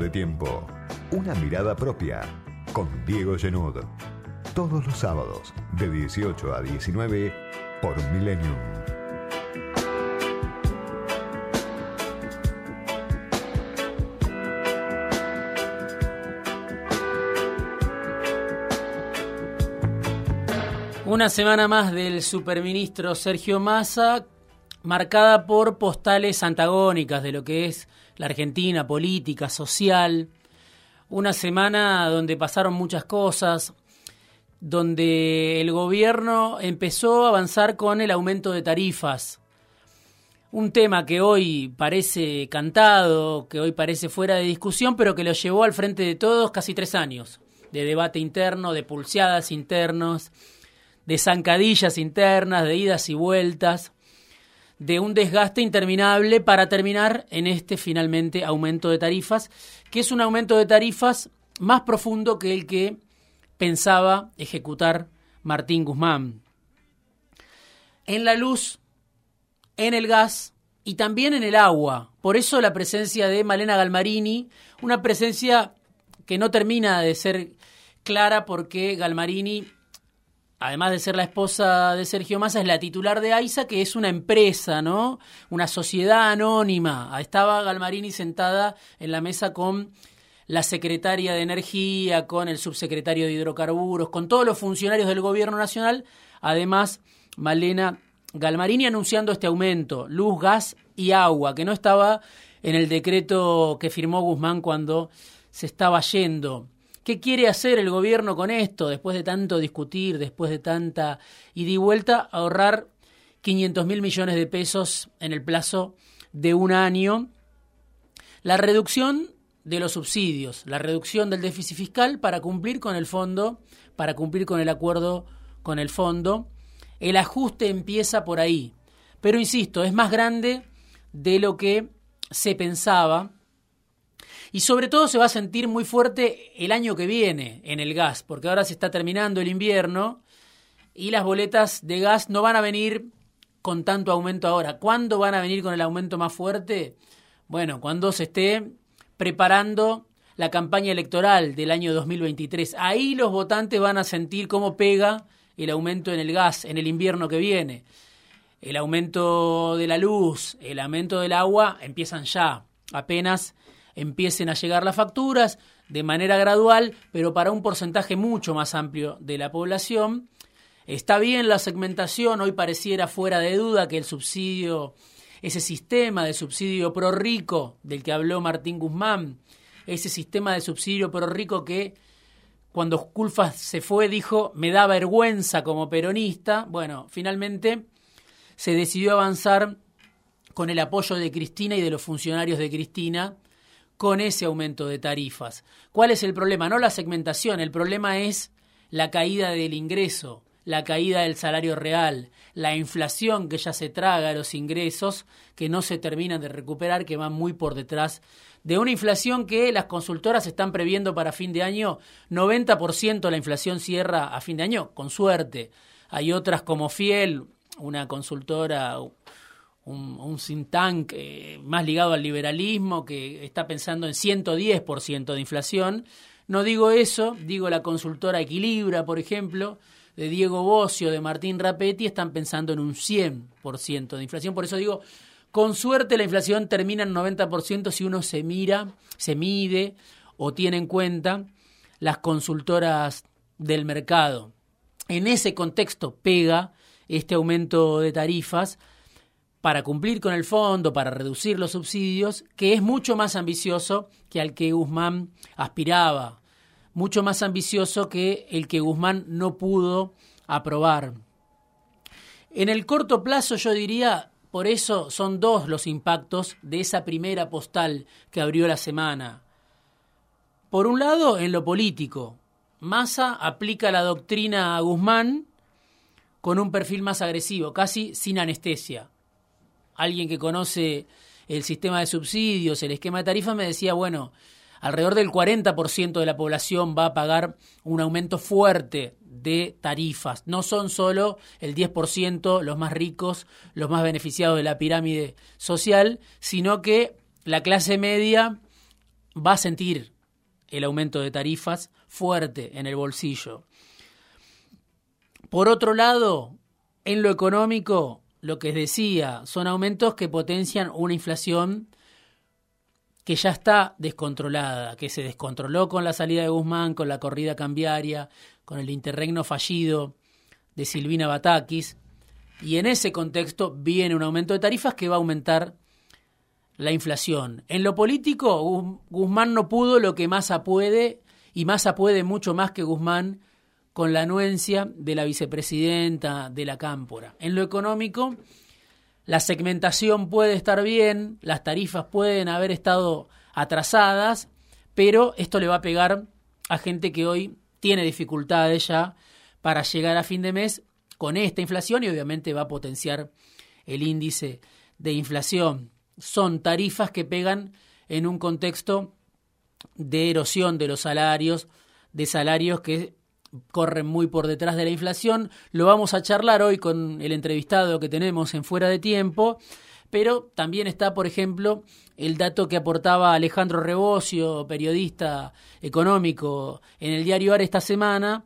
de tiempo. Una mirada propia. Con Diego Genud. Todos los sábados, de 18 a 19, por Millennium. Una semana más del superministro Sergio Massa, marcada por postales antagónicas de lo que es la Argentina, política, social. Una semana donde pasaron muchas cosas, donde el gobierno empezó a avanzar con el aumento de tarifas. Un tema que hoy parece cantado, que hoy parece fuera de discusión, pero que lo llevó al frente de todos casi tres años, de debate interno, de pulseadas internos, de zancadillas internas, de idas y vueltas, de un desgaste interminable para terminar en este finalmente aumento de tarifas, que es un aumento de tarifas más profundo que el que pensaba ejecutar Martín Guzmán. En la luz, en el gas y también en el agua. Por eso la presencia de Malena Galmarini, una presencia que no termina de ser clara porque Galmarini además de ser la esposa de Sergio Massa, es la titular de AISA, que es una empresa, ¿no? Una sociedad anónima. Estaba Galmarini sentada en la mesa con la secretaria de Energía, con el subsecretario de Hidrocarburos, con todos los funcionarios del Gobierno Nacional. Además, Malena Galmarini anunciando este aumento, luz, gas y agua, que no estaba en el decreto que firmó Guzmán cuando se estaba yendo. ¿Qué quiere hacer el gobierno con esto? Después de tanto discutir, después de tanta ida y vuelta, ahorrar 500 mil millones de pesos en el plazo de un año. La reducción de los subsidios, la reducción del déficit fiscal para cumplir con el fondo, para cumplir con el acuerdo con el fondo. El ajuste empieza por ahí. Pero insisto, es más grande de lo que se pensaba y sobre todo se va a sentir muy fuerte el año que viene en el gas, porque ahora se está terminando el invierno y las boletas de gas no van a venir con tanto aumento ahora. ¿Cuándo van a venir con el aumento más fuerte? Bueno, cuando se esté preparando la campaña electoral del año 2023. Ahí los votantes van a sentir cómo pega el aumento en el gas en el invierno que viene. El aumento de la luz, el aumento del agua empiezan ya, apenas empiecen a llegar las facturas de manera gradual, pero para un porcentaje mucho más amplio de la población. Está bien la segmentación, hoy pareciera fuera de duda que el subsidio, ese sistema de subsidio pro rico del que habló Martín Guzmán, ese sistema de subsidio pro rico que cuando Culfas se fue dijo me da vergüenza como peronista, bueno, finalmente se decidió avanzar con el apoyo de Cristina y de los funcionarios de Cristina con ese aumento de tarifas. ¿Cuál es el problema? No la segmentación, el problema es la caída del ingreso, la caída del salario real, la inflación que ya se traga los ingresos, que no se terminan de recuperar, que van muy por detrás de una inflación que las consultoras están previendo para fin de año, 90% la inflación cierra a fin de año, con suerte. Hay otras como Fiel, una consultora un, un think tank eh, más ligado al liberalismo que está pensando en 110% de inflación. No digo eso, digo la consultora Equilibra, por ejemplo, de Diego Bocio, de Martín Rapetti, están pensando en un 100% de inflación. Por eso digo, con suerte la inflación termina en 90% si uno se mira, se mide o tiene en cuenta las consultoras del mercado. En ese contexto pega este aumento de tarifas para cumplir con el fondo, para reducir los subsidios, que es mucho más ambicioso que al que Guzmán aspiraba, mucho más ambicioso que el que Guzmán no pudo aprobar. En el corto plazo yo diría, por eso son dos los impactos de esa primera postal que abrió la semana. Por un lado, en lo político, Massa aplica la doctrina a Guzmán con un perfil más agresivo, casi sin anestesia alguien que conoce el sistema de subsidios, el esquema de tarifas, me decía, bueno, alrededor del 40% de la población va a pagar un aumento fuerte de tarifas. No son solo el 10% los más ricos, los más beneficiados de la pirámide social, sino que la clase media va a sentir el aumento de tarifas fuerte en el bolsillo. Por otro lado, en lo económico, lo que decía, son aumentos que potencian una inflación que ya está descontrolada, que se descontroló con la salida de Guzmán, con la corrida cambiaria, con el interregno fallido de Silvina Batakis, y en ese contexto viene un aumento de tarifas que va a aumentar la inflación. En lo político, Guzmán no pudo lo que Massa puede, y Massa puede mucho más que Guzmán con la anuencia de la vicepresidenta de la Cámpora. En lo económico, la segmentación puede estar bien, las tarifas pueden haber estado atrasadas, pero esto le va a pegar a gente que hoy tiene dificultades ya para llegar a fin de mes con esta inflación y obviamente va a potenciar el índice de inflación. Son tarifas que pegan en un contexto de erosión de los salarios, de salarios que corren muy por detrás de la inflación. Lo vamos a charlar hoy con el entrevistado que tenemos en Fuera de Tiempo, pero también está, por ejemplo, el dato que aportaba Alejandro Rebocio, periodista económico, en el diario AR esta semana,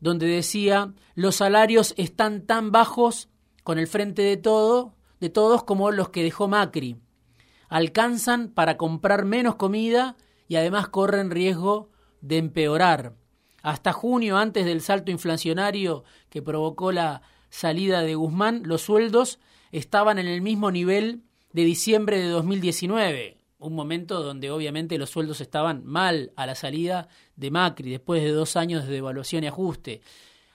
donde decía, los salarios están tan bajos con el frente de todo, de todos como los que dejó Macri. Alcanzan para comprar menos comida y además corren riesgo de empeorar. Hasta junio, antes del salto inflacionario que provocó la salida de Guzmán, los sueldos estaban en el mismo nivel de diciembre de 2019, un momento donde obviamente los sueldos estaban mal a la salida de Macri, después de dos años de devaluación y ajuste.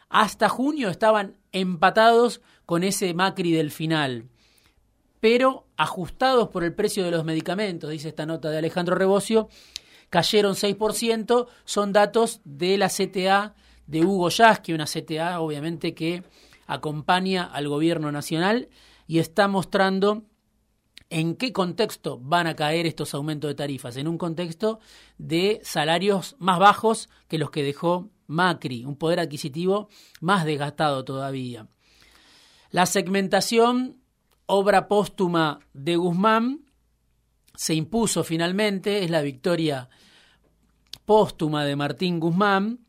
Hasta junio estaban empatados con ese Macri del final, pero ajustados por el precio de los medicamentos, dice esta nota de Alejandro Rebocio, cayeron 6%, son datos de la CTA de Hugo Yasky, una CTA obviamente que acompaña al gobierno nacional y está mostrando en qué contexto van a caer estos aumentos de tarifas, en un contexto de salarios más bajos que los que dejó Macri, un poder adquisitivo más desgastado todavía. La segmentación, obra póstuma de Guzmán, se impuso finalmente, es la victoria póstuma de Martín Guzmán,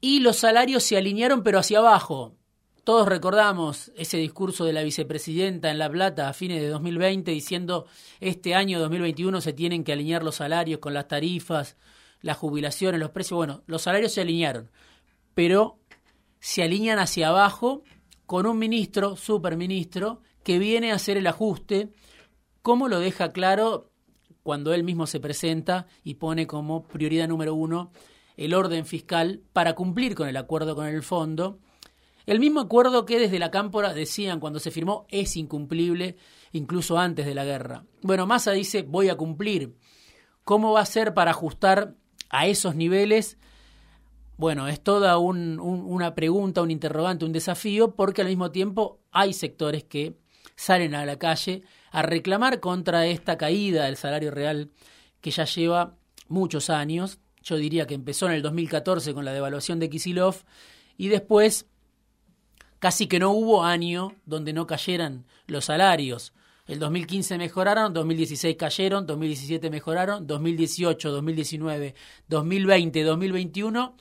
y los salarios se alinearon pero hacia abajo. Todos recordamos ese discurso de la vicepresidenta en La Plata a fines de 2020 diciendo este año 2021 se tienen que alinear los salarios con las tarifas, las jubilaciones, los precios. Bueno, los salarios se alinearon, pero se alinean hacia abajo con un ministro, superministro, que viene a hacer el ajuste ¿Cómo lo deja claro cuando él mismo se presenta y pone como prioridad número uno el orden fiscal para cumplir con el acuerdo con el fondo. El mismo acuerdo que desde la Cámpora decían cuando se firmó es incumplible, incluso antes de la guerra. Bueno, Massa dice voy a cumplir. ¿Cómo va a ser para ajustar a esos niveles? Bueno, es toda una pregunta, un interrogante, un desafío, porque al mismo tiempo hay sectores que salen a la calle a reclamar contra esta caída del salario real que ya lleva muchos años. Yo diría que empezó en el 2014 con la devaluación de Kisilov y después casi que no hubo año donde no cayeran los salarios. El 2015 mejoraron, 2016 cayeron, 2017 mejoraron, 2018, 2019, 2020, 2021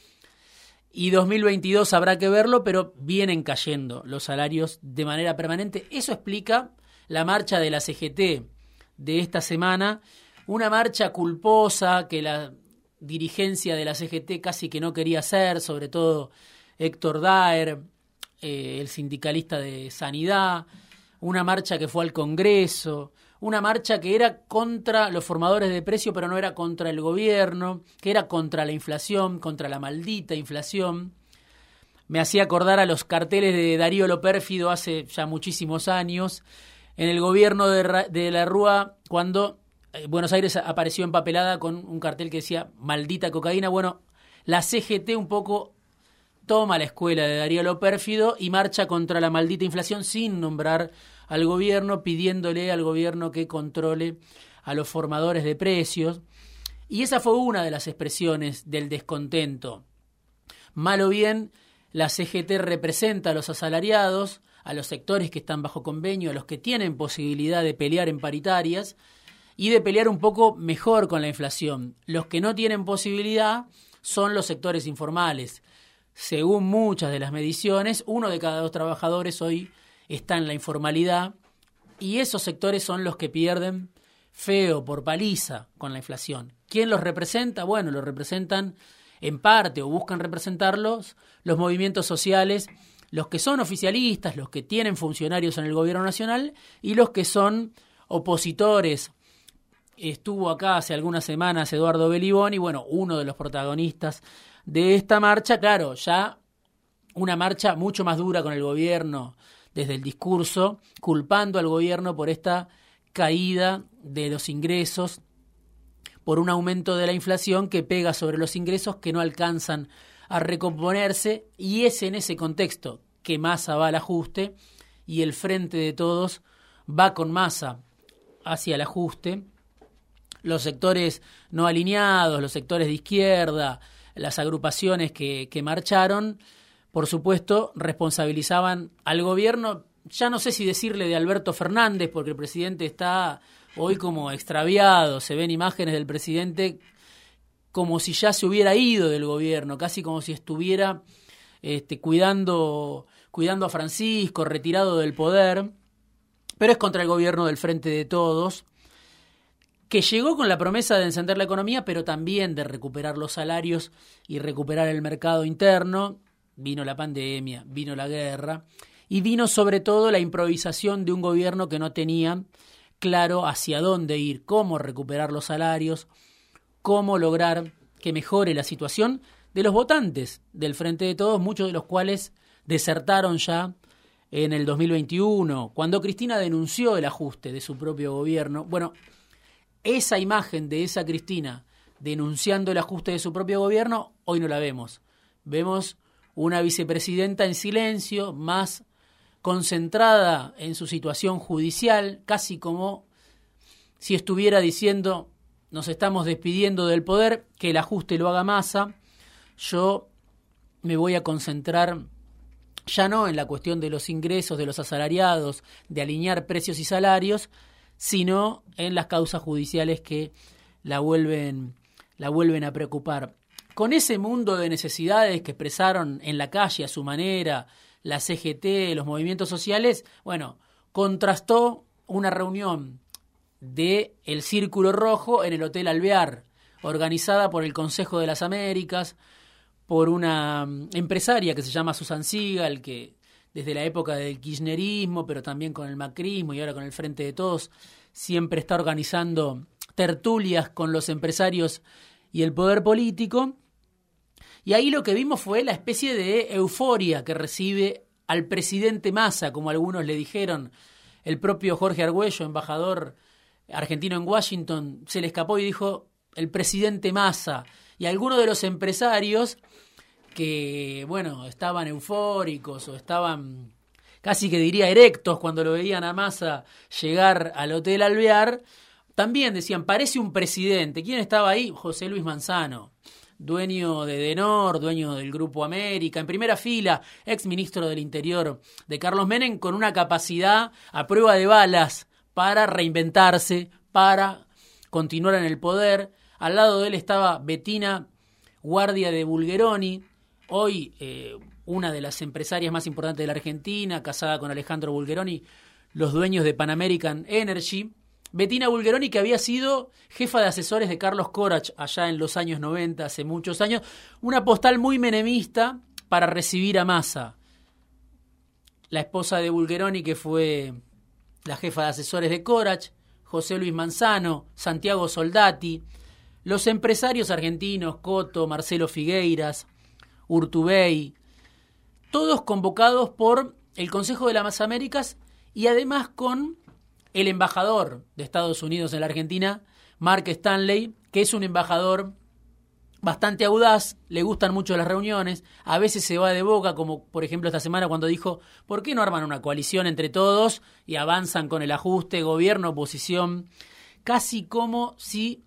y 2022 habrá que verlo, pero vienen cayendo los salarios de manera permanente. Eso explica la marcha de la CGT de esta semana, una marcha culposa que la dirigencia de la CGT casi que no quería hacer, sobre todo Héctor Daer, eh, el sindicalista de Sanidad, una marcha que fue al Congreso, una marcha que era contra los formadores de precio, pero no era contra el gobierno, que era contra la inflación, contra la maldita inflación. Me hacía acordar a los carteles de Darío Lopérfido hace ya muchísimos años, en el gobierno de, la Rúa cuando eh, Buenos Aires apareció empapelada con un cartel que decía maldita cocaína. Bueno, la CGT un poco toma la escuela de Darío Lo Pérfido y marcha contra la maldita inflación sin nombrar al gobierno, pidiéndole al gobierno que controle a los formadores de precios. Y esa fue una de las expresiones del descontento. Mal o bien, la CGT representa a los asalariados, a los sectores que están bajo convenio, a los que tienen posibilidad de pelear en paritarias, y de pelear un poco mejor con la inflación. Los que no tienen posibilidad son los sectores informales. Según muchas de las mediciones, uno de cada dos trabajadores hoy está en la informalidad y esos sectores son los que pierden feo por paliza con la inflación. ¿Quién los representa? Bueno, los representan en parte o buscan representarlos los movimientos sociales, los que son oficialistas, los que tienen funcionarios en el gobierno nacional y los que son opositores. Estuvo acá hace algunas semanas Eduardo Beliboni, bueno, uno de los protagonistas de esta marcha, claro, ya una marcha mucho más dura con el gobierno desde el discurso, culpando al gobierno por esta caída de los ingresos, por un aumento de la inflación que pega sobre los ingresos que no alcanzan a recomponerse y es en ese contexto que Massa va al ajuste y el frente de todos va con Massa hacia el ajuste. Los sectores no alineados, los sectores de izquierda, las agrupaciones que, que marcharon, por supuesto, responsabilizaban al gobierno, ya no sé si decirle de Alberto Fernández, porque el presidente está hoy como extraviado, se ven imágenes del presidente como si ya se hubiera ido del gobierno, casi como si estuviera este, cuidando, cuidando a Francisco, retirado del poder, pero es contra el gobierno del Frente de Todos, que llegó con la promesa de encender la economía, pero también de recuperar los salarios y recuperar el mercado interno. Vino la pandemia, vino la guerra y vino sobre todo la improvisación de un gobierno que no tenía claro hacia dónde ir, cómo recuperar los salarios, cómo lograr que mejore la situación de los votantes del Frente de Todos, muchos de los cuales desertaron ya en el 2021, cuando Cristina denunció el ajuste de su propio gobierno. Bueno, esa imagen de esa Cristina denunciando el ajuste de su propio gobierno, hoy no la vemos. Vemos una vicepresidenta en silencio, más concentrada en su situación judicial, casi como si estuviera diciendo nos estamos despidiendo del poder, que el ajuste lo haga masa, yo me voy a concentrar ya no en la cuestión de los ingresos de los asalariados, de alinear precios y salarios, sino en las causas judiciales que la vuelven, la vuelven a preocupar. Con ese mundo de necesidades que expresaron en la calle a su manera, la CGT, los movimientos sociales, bueno, contrastó una reunión de el Círculo Rojo en el Hotel Alvear, organizada por el Consejo de las Américas, por una mm, empresaria que se llama Susan Sigal, que desde la época del kirchnerismo, pero también con el macrismo y ahora con el Frente de Todos, siempre está organizando tertulias con los empresarios y el poder político. Y ahí lo que vimos fue la especie de euforia que recibe al presidente Massa, como algunos le dijeron. El propio Jorge Argüello, embajador argentino en Washington, se le escapó y dijo el presidente Massa. Y algunos de los empresarios que, bueno, estaban eufóricos o estaban casi que diría erectos cuando lo veían a Massa llegar al Hotel Alvear, también decían, parece un presidente. ¿Quién estaba ahí? José Luis Manzano dueño de Denor, dueño del Grupo América, en primera fila, ex ministro del Interior de Carlos Menem, con una capacidad a prueba de balas para reinventarse, para continuar en el poder. Al lado de él estaba Bettina, guardia de Bulgeroni, hoy eh, una de las empresarias más importantes de la Argentina, casada con Alejandro Bulgeroni, los dueños de Pan American Energy. Bettina Bulgeroni, que había sido jefa de asesores de Carlos Corach allá en los años 90, hace muchos años, una postal muy menemista para recibir a Massa. La esposa de Bulgeroni, que fue la jefa de asesores de Corach, José Luis Manzano, Santiago Soldati, los empresarios argentinos, Coto, Marcelo Figueiras, Urtubey, todos convocados por el Consejo de las Américas y además con el embajador de Estados Unidos en la Argentina, Mark Stanley, que es un embajador bastante audaz, le gustan mucho las reuniones, a veces se va de boca, como por ejemplo esta semana cuando dijo, ¿por qué no arman una coalición entre todos y avanzan con el ajuste gobierno, oposición? Casi como si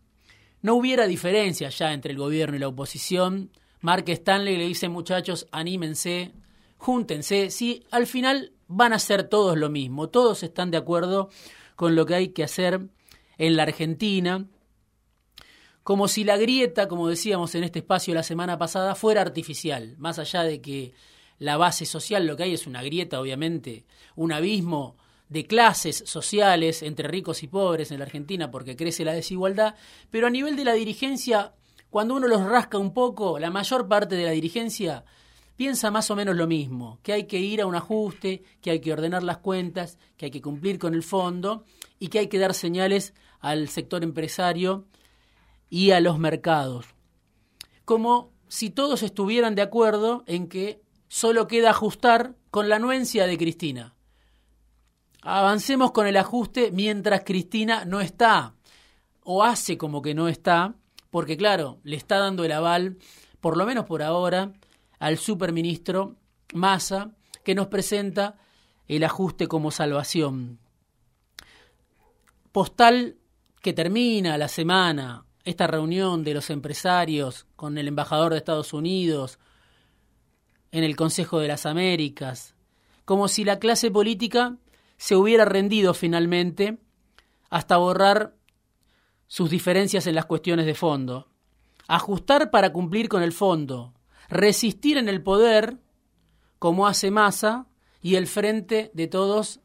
no hubiera diferencia ya entre el gobierno y la oposición. Mark Stanley le dice, muchachos, anímense, júntense, si al final van a ser todos lo mismo, todos están de acuerdo con lo que hay que hacer en la Argentina, como si la grieta, como decíamos en este espacio la semana pasada, fuera artificial, más allá de que la base social lo que hay es una grieta, obviamente, un abismo de clases sociales entre ricos y pobres en la Argentina porque crece la desigualdad, pero a nivel de la dirigencia, cuando uno los rasca un poco, la mayor parte de la dirigencia piensa más o menos lo mismo, que hay que ir a un ajuste, que hay que ordenar las cuentas, que hay que cumplir con el fondo y que hay que dar señales al sector empresario y a los mercados. Como si todos estuvieran de acuerdo en que solo queda ajustar con la anuencia de Cristina. Avancemos con el ajuste mientras Cristina no está, o hace como que no está, porque claro, le está dando el aval, por lo menos por ahora, al superministro Massa, que nos presenta el ajuste como salvación. Postal que termina la semana, esta reunión de los empresarios con el embajador de Estados Unidos en el Consejo de las Américas, como si la clase política se hubiera rendido finalmente hasta borrar sus diferencias en las cuestiones de fondo, ajustar para cumplir con el fondo, resistir en el poder, como hace Massa, y el frente de todos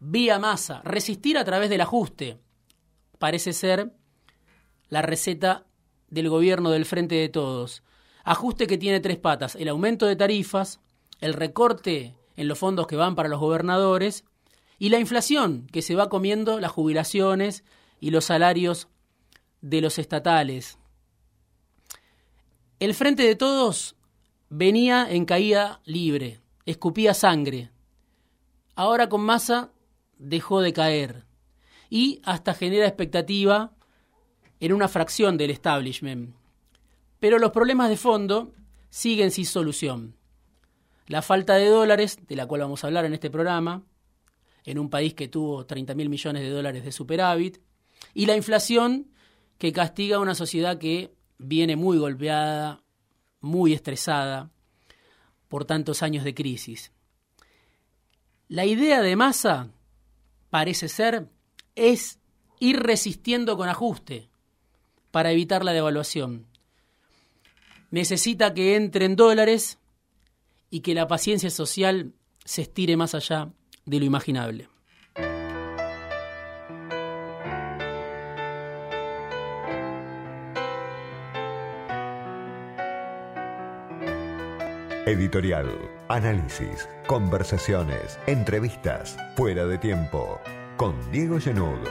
vía Massa, resistir a través del ajuste. Parece ser la receta del gobierno del frente de todos. Ajuste que tiene tres patas, el aumento de tarifas, el recorte en los fondos que van para los gobernadores y la inflación que se va comiendo las jubilaciones y los salarios de los estatales. El frente de todos venía en caída libre, escupía sangre. Ahora con masa dejó de caer y hasta genera expectativa en una fracción del establishment. Pero los problemas de fondo siguen sin solución la falta de dólares, de la cual vamos a hablar en este programa, en un país que tuvo 30 mil millones de dólares de superávit, y la inflación que castiga a una sociedad que viene muy golpeada, muy estresada por tantos años de crisis. La idea de masa, parece ser, es ir resistiendo con ajuste para evitar la devaluación. Necesita que entren dólares y que la paciencia social se estire más allá de lo imaginable. Editorial, análisis, conversaciones, entrevistas, fuera de tiempo, con Diego Genud